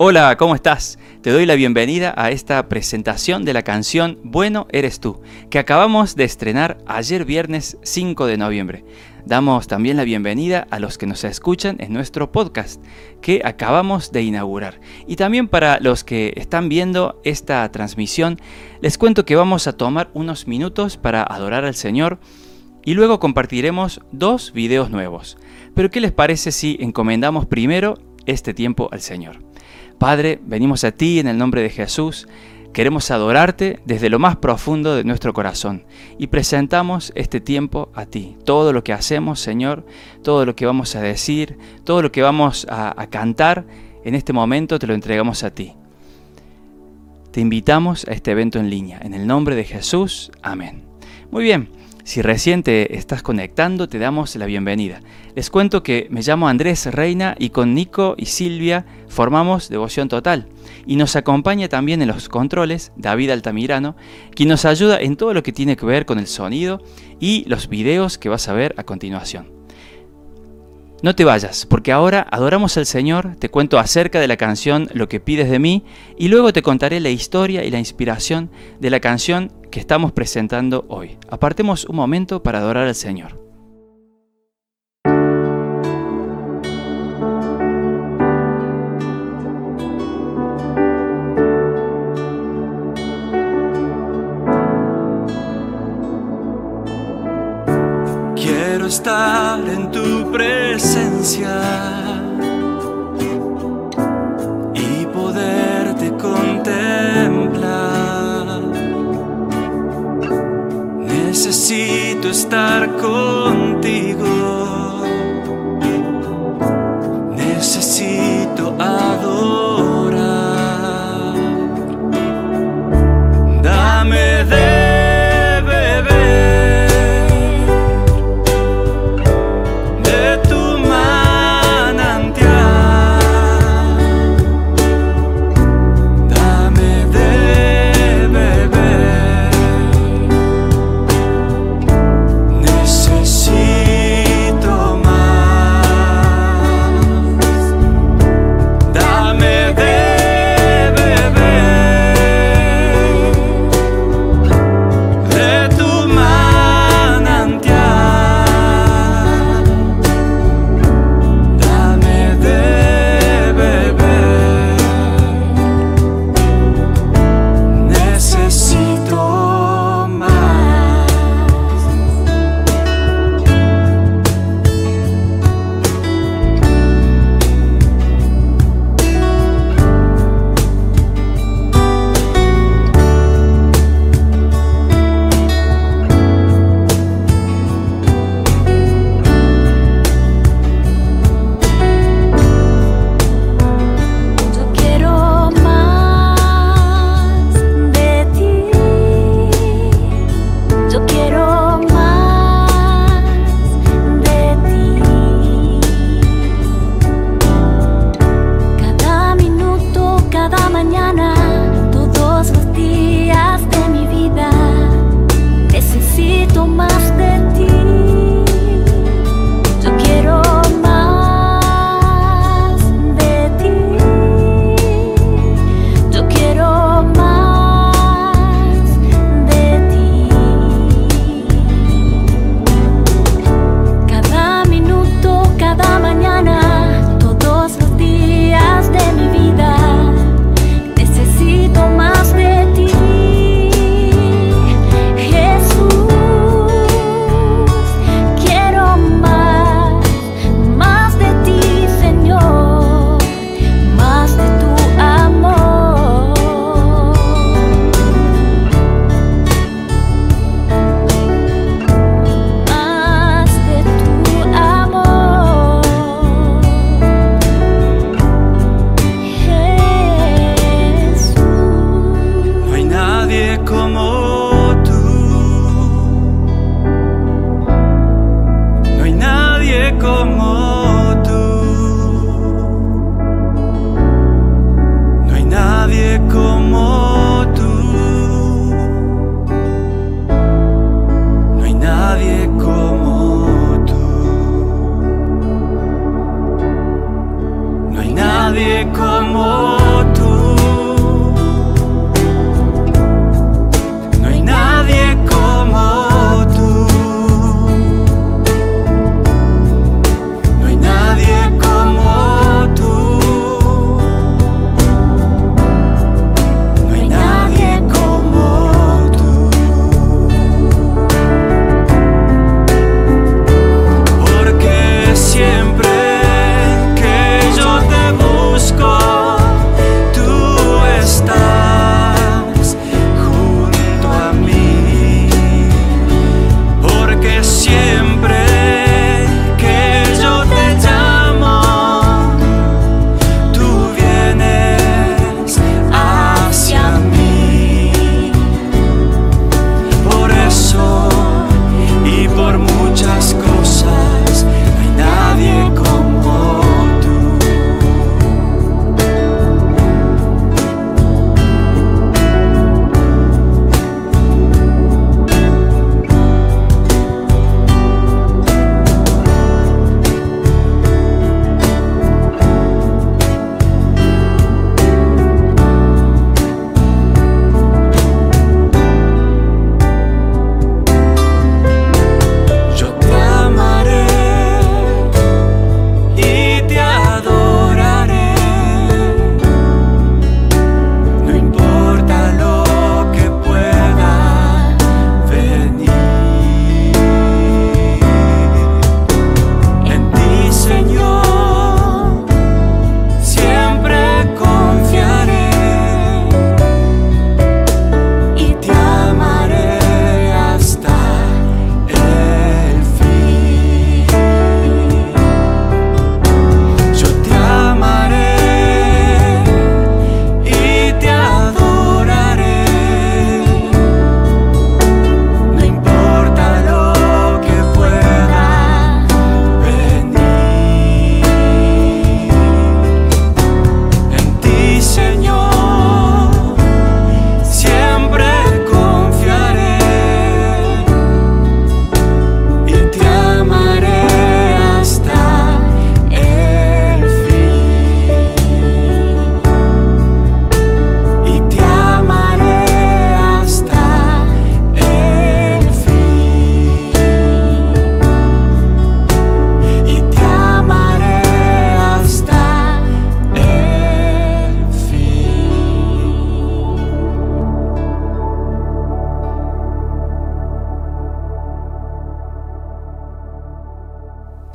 Hola, ¿cómo estás? Te doy la bienvenida a esta presentación de la canción Bueno eres tú, que acabamos de estrenar ayer viernes 5 de noviembre. Damos también la bienvenida a los que nos escuchan en nuestro podcast, que acabamos de inaugurar. Y también para los que están viendo esta transmisión, les cuento que vamos a tomar unos minutos para adorar al Señor y luego compartiremos dos videos nuevos. Pero ¿qué les parece si encomendamos primero este tiempo al Señor? Padre, venimos a ti en el nombre de Jesús. Queremos adorarte desde lo más profundo de nuestro corazón y presentamos este tiempo a ti. Todo lo que hacemos, Señor, todo lo que vamos a decir, todo lo que vamos a, cantar, en este momento te lo entregamos a ti. Te invitamos a este evento en línea. En el nombre de Jesús, amén. Muy bien, si recién te estás conectando, te damos la bienvenida. Les cuento que me llamo Andrés Reina y con Nico y Silvia formamos Devoción Total. Y nos acompaña también en los controles David Altamirano, quien nos ayuda en todo lo que tiene que ver con el sonido y los videos que vas a ver a continuación. No te vayas, porque ahora adoramos al Señor, te cuento acerca de la canción Lo que pides de mí y luego te contaré la historia y la inspiración de la canción que estamos presentando hoy. Apartemos un momento para adorar al Señor. Quiero estar en tu presencia Necesito estar contigo. Necesito adorar.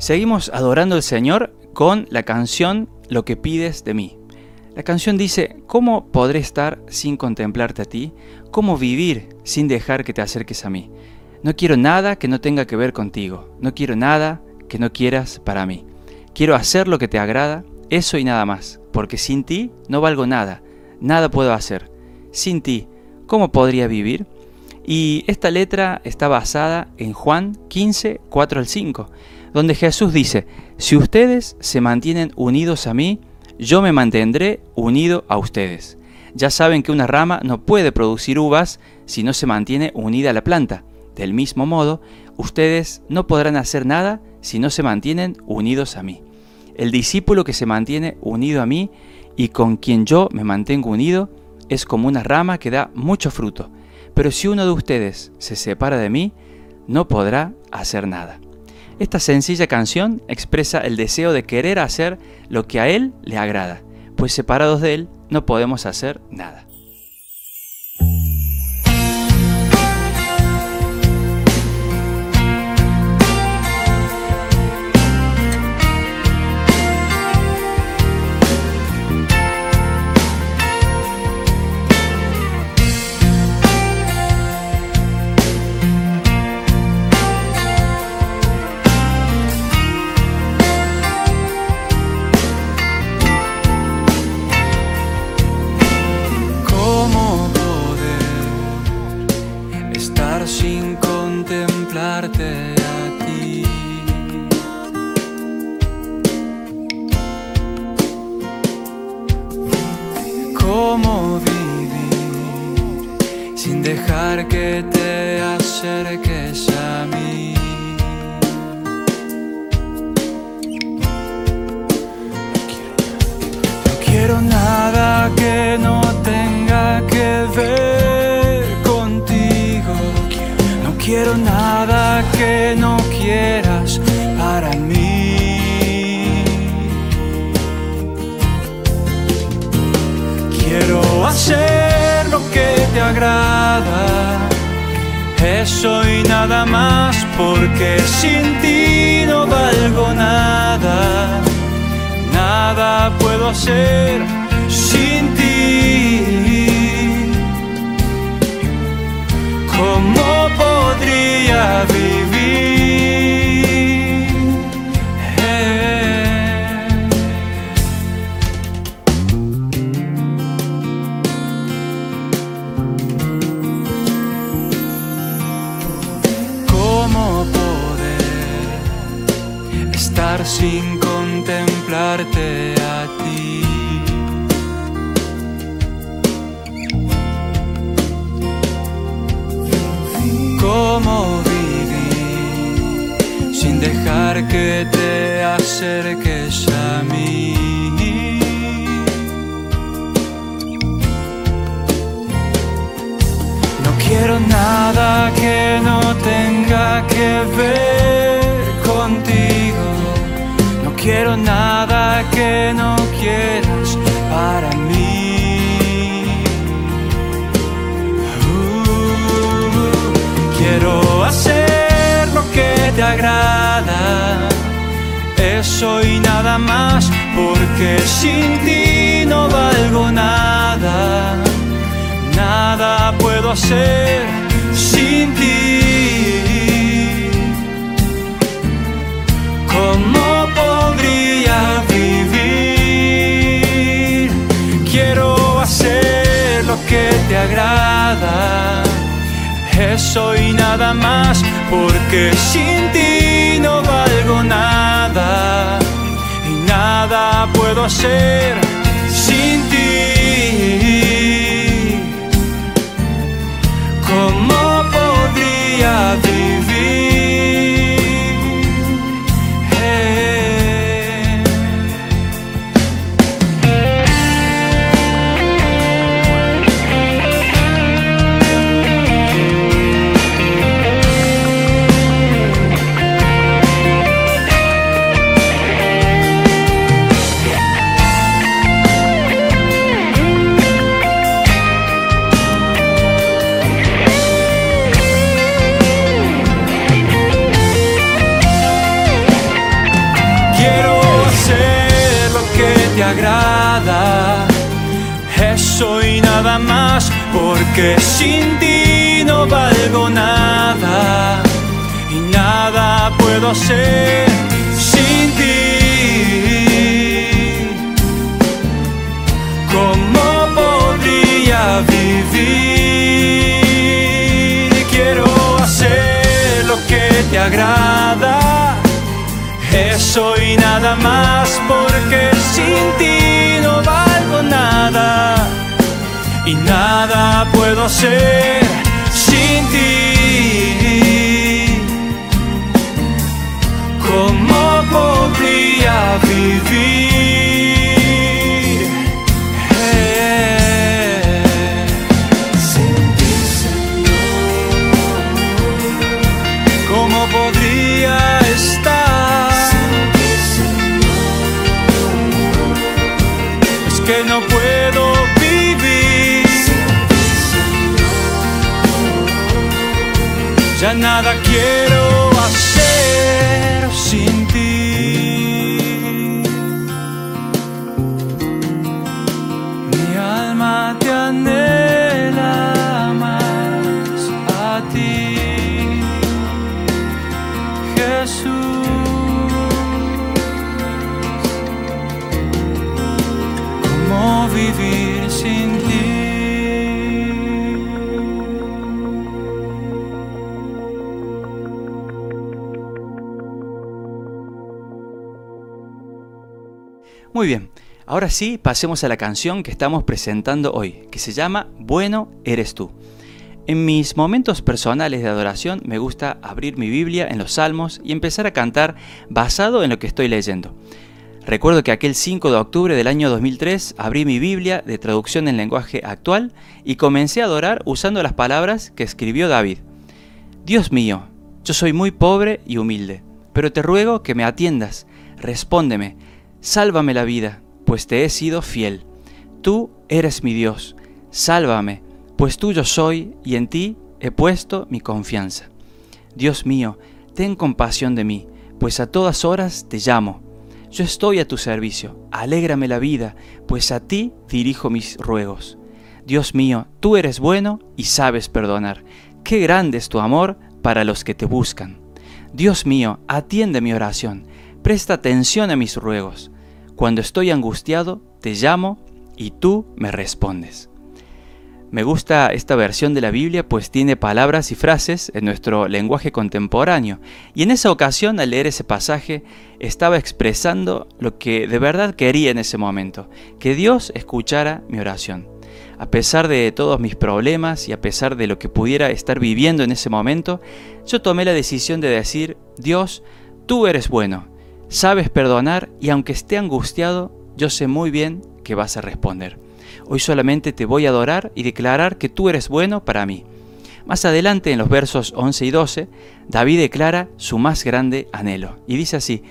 Seguimos adorando al Señor con la canción Lo que pides de mí. La canción dice, ¿cómo podré estar sin contemplarte a ti? ¿Cómo vivir sin dejar que te acerques a mí? No quiero nada que no tenga que ver contigo. No quiero nada que no quieras para mí. Quiero hacer lo que te agrada, eso y nada más, porque sin ti no valgo nada, nada puedo hacer. Sin ti, ¿cómo podría vivir? Y esta letra está basada en Juan 15, 4 al 5 donde Jesús dice, si ustedes se mantienen unidos a mí, yo me mantendré unido a ustedes. Ya saben que una rama no puede producir uvas si no se mantiene unida a la planta. Del mismo modo, ustedes no podrán hacer nada si no se mantienen unidos a mí. El discípulo que se mantiene unido a mí y con quien yo me mantengo unido es como una rama que da mucho fruto. Pero si uno de ustedes se separa de mí, no podrá hacer nada. Esta sencilla canción expresa el deseo de querer hacer lo que a Él le agrada, pues separados de Él no podemos hacer nada. Nada a mí? No quiero nada que no tenga que ver contigo quiero nada que no quieras eso y nada más, porque sin ti no valgo nada, nada puedo hacer sin ti. ¿Cómo podría vivir? Quiero hacer lo que te agrada, eso y nada más, porque sin ti no valgo nada y nada puedo hacer sin ti. ¿Cómo sin ti. ¿Cómo podría vivir? Quiero hacer lo que te agrada, eso y nada más, porque sin ti no valgo nada y nada puedo hacer sin ti. Muy bien, ahora sí pasemos a la canción que estamos presentando hoy, que se llama Bueno eres tú. En mis momentos personales de adoración me gusta abrir mi Biblia en los Salmos y empezar a cantar basado en lo que estoy leyendo. Recuerdo que aquel 5 de octubre del año 2003 abrí mi Biblia de traducción en lenguaje actual y comencé a adorar usando las palabras que escribió David. Dios mío, yo soy muy pobre y humilde, pero te ruego que me atiendas, respóndeme, sálvame la vida, pues te he sido fiel. Tú eres mi Dios, sálvame, pues tuyo soy y en ti he puesto mi confianza. Dios mío, ten compasión de mí, pues a todas horas te llamo. Yo estoy a tu servicio, alégrame la vida, pues a ti dirijo mis ruegos. Dios mío, tú eres bueno y sabes perdonar. Qué grande es tu amor para los que te buscan. Dios mío, atiende mi oración, presta atención a mis ruegos. Cuando estoy angustiado, te llamo y tú me respondes. Me gusta esta versión de la Biblia pues tiene palabras y frases en nuestro lenguaje contemporáneo y en esa ocasión al leer ese pasaje estaba expresando lo que de verdad quería en ese momento, que Dios escuchara mi oración. A pesar de todos mis problemas y a pesar de lo que pudiera estar viviendo en ese momento, yo tomé la decisión de decir, Dios, tú eres bueno, sabes perdonar y aunque esté angustiado, yo sé muy bien que vas a responder. Hoy solamente te voy a adorar y declarar que tú eres bueno para mí. Más adelante, en los versos 11 y 12, David declara su más grande anhelo. Y dice así,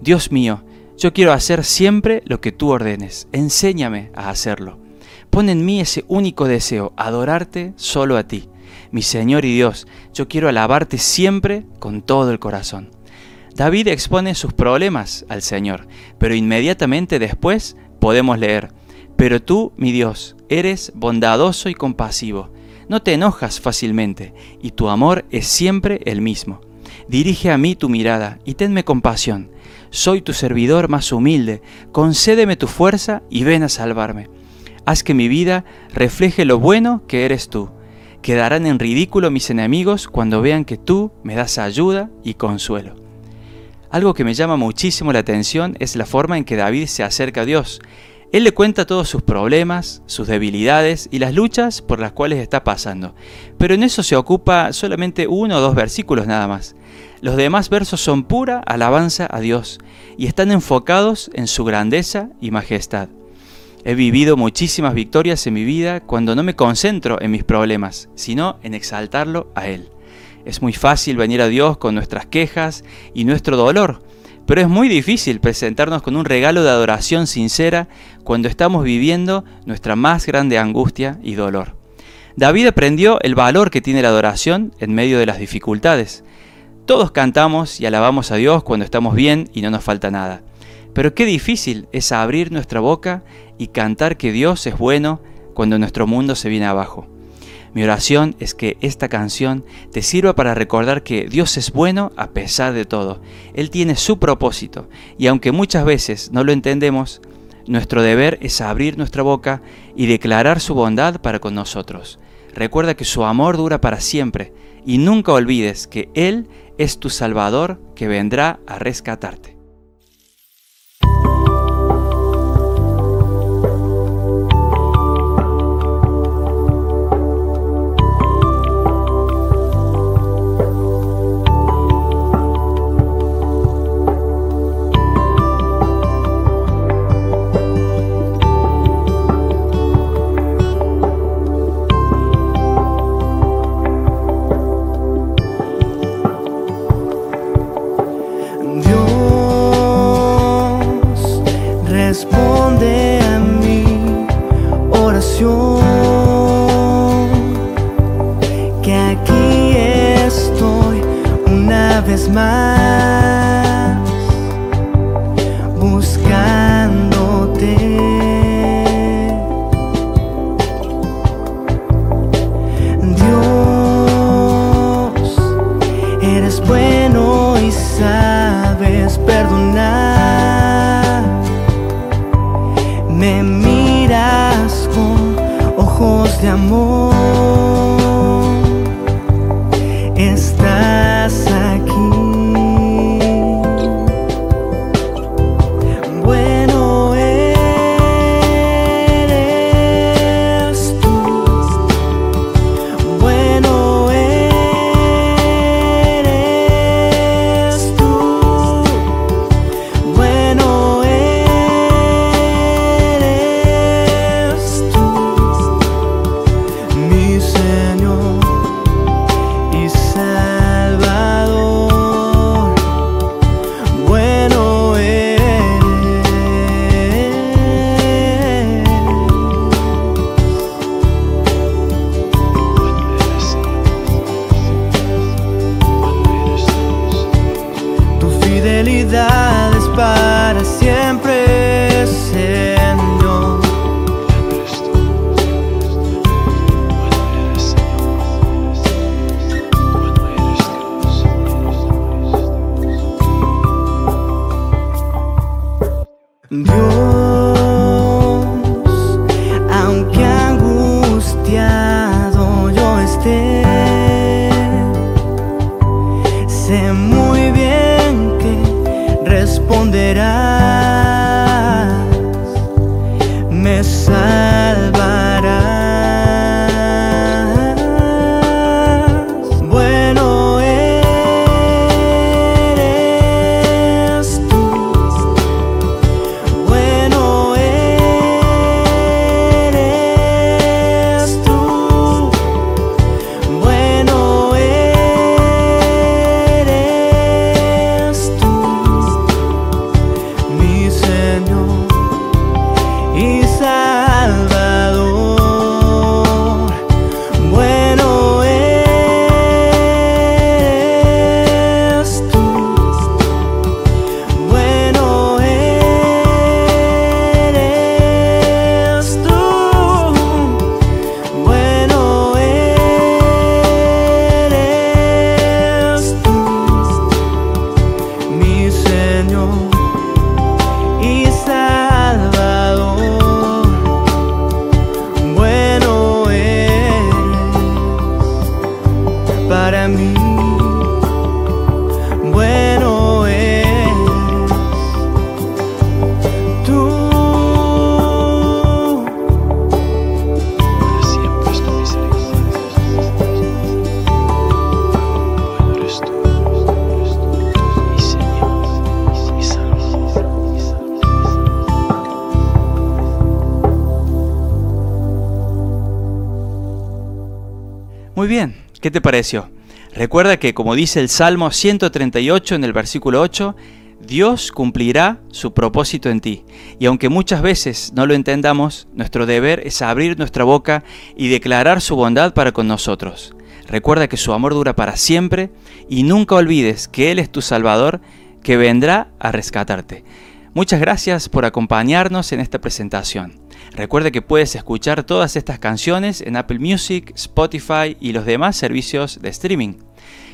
Dios mío, yo quiero hacer siempre lo que tú ordenes. Enséñame a hacerlo. Pon en mí ese único deseo, adorarte solo a ti. Mi Señor y Dios, yo quiero alabarte siempre con todo el corazón. David expone sus problemas al Señor, pero inmediatamente después podemos leer, pero tú, mi Dios, eres bondadoso y compasivo, no te enojas fácilmente, y tu amor es siempre el mismo. Dirige a mí tu mirada y tenme compasión. Soy tu servidor más humilde, concédeme tu fuerza y ven a salvarme. Haz que mi vida refleje lo bueno que eres tú. Quedarán en ridículo mis enemigos cuando vean que tú me das ayuda y consuelo. Algo que me llama muchísimo la atención es la forma en que David se acerca a Dios. Él le cuenta todos sus problemas, sus debilidades y las luchas por las cuales está pasando. Pero en eso se ocupa solamente uno o dos versículos nada más. Los demás versos son pura alabanza a Dios y están enfocados en su grandeza y majestad. He vivido muchísimas victorias en mi vida cuando no me concentro en mis problemas, sino en exaltarlo a Él. Es muy fácil venir a Dios con nuestras quejas y nuestro dolor, pero es muy difícil presentarnos con un regalo de adoración sincera cuando estamos viviendo nuestra más grande angustia y dolor. David aprendió el valor que tiene la adoración en medio de las dificultades. Todos cantamos y alabamos a Dios cuando estamos bien y no nos falta nada. Pero qué difícil es abrir nuestra boca y cantar que Dios es bueno cuando nuestro mundo se viene abajo. Mi oración es que esta canción te sirva para recordar que Dios es bueno a pesar de todo. Él tiene su propósito y aunque muchas veces no lo entendemos, nuestro deber es abrir nuestra boca y declarar su bondad para con nosotros. Recuerda que su amor dura para siempre y nunca olvides que Él es tu Salvador que vendrá a rescatarte. ¿Qué te pareció? Recuerda que como dice el Salmo 138 en el versículo 8, Dios cumplirá su propósito en ti. Y aunque muchas veces no lo entendamos, nuestro deber es abrir nuestra boca y declarar su bondad para con nosotros. Recuerda que su amor dura para siempre y nunca olvides que Él es tu Salvador que vendrá a rescatarte. Muchas gracias por acompañarnos en esta presentación. Recuerde que puedes escuchar todas estas canciones en Apple Music, Spotify y los demás servicios de streaming.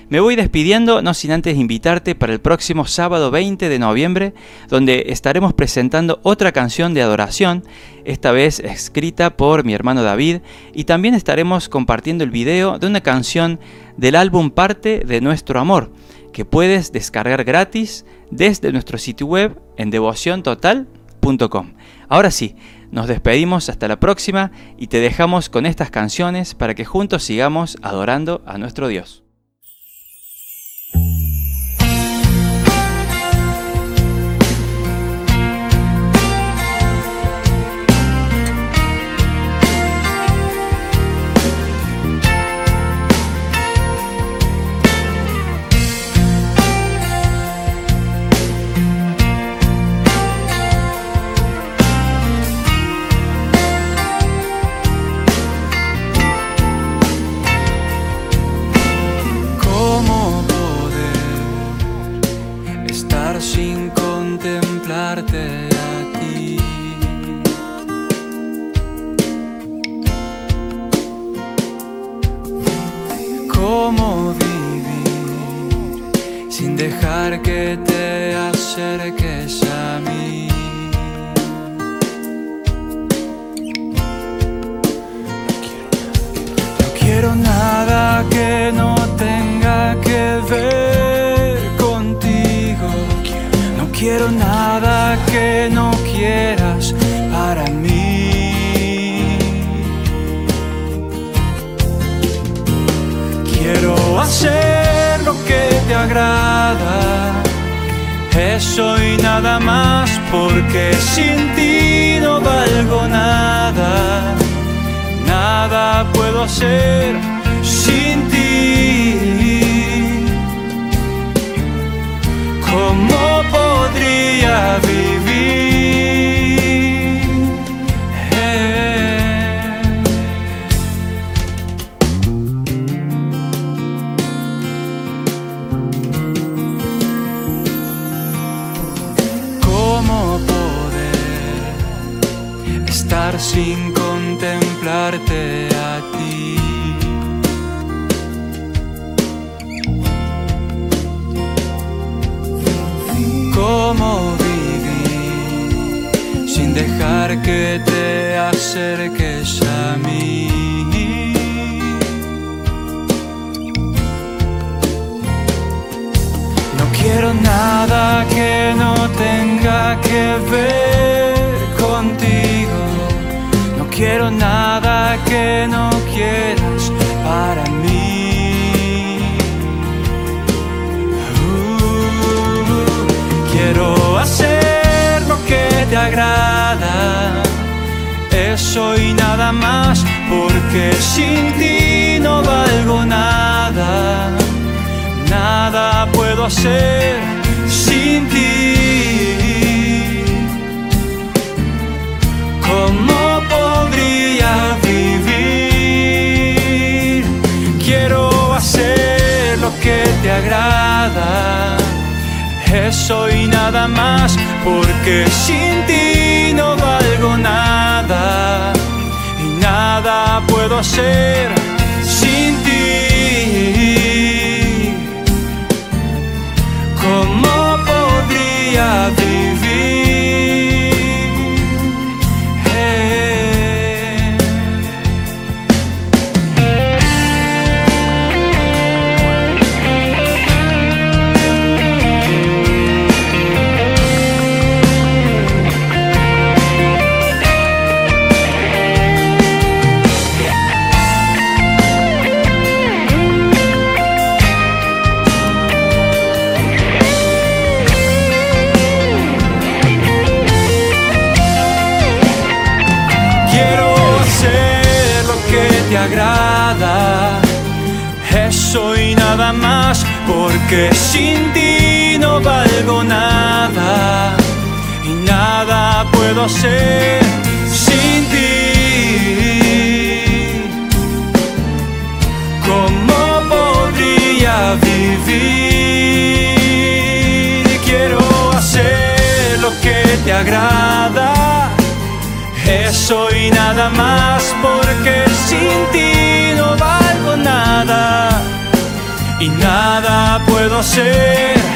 Me voy despidiendo, no sin antes invitarte para el próximo sábado 20 de noviembre, donde estaremos presentando otra canción de adoración, esta vez escrita por mi hermano David, y también estaremos compartiendo el video de una canción del álbum Parte de Nuestro Amor, que puedes descargar gratis desde nuestro sitio web en devociontotal.com. Ahora sí, nos despedimos hasta la próxima y te dejamos con estas canciones para que juntos sigamos adorando a nuestro Dios. Puedo hacer sin ti. Acerques a mí? No quiero nada que no tenga que ver contigo quiero nada que no quieras más, porque sin ti no valgo nada, nada puedo hacer sin ti. Como vivir. Quiero hacer lo que te agrada. Eso y nada más, porque sin ti no valgo nada. Nada puedo hacer sin ti. ¿Cómo podría vivir? Quiero hacer lo que te agrada, Eso y nada más porque sin ti no valgo nada y nada puedo ser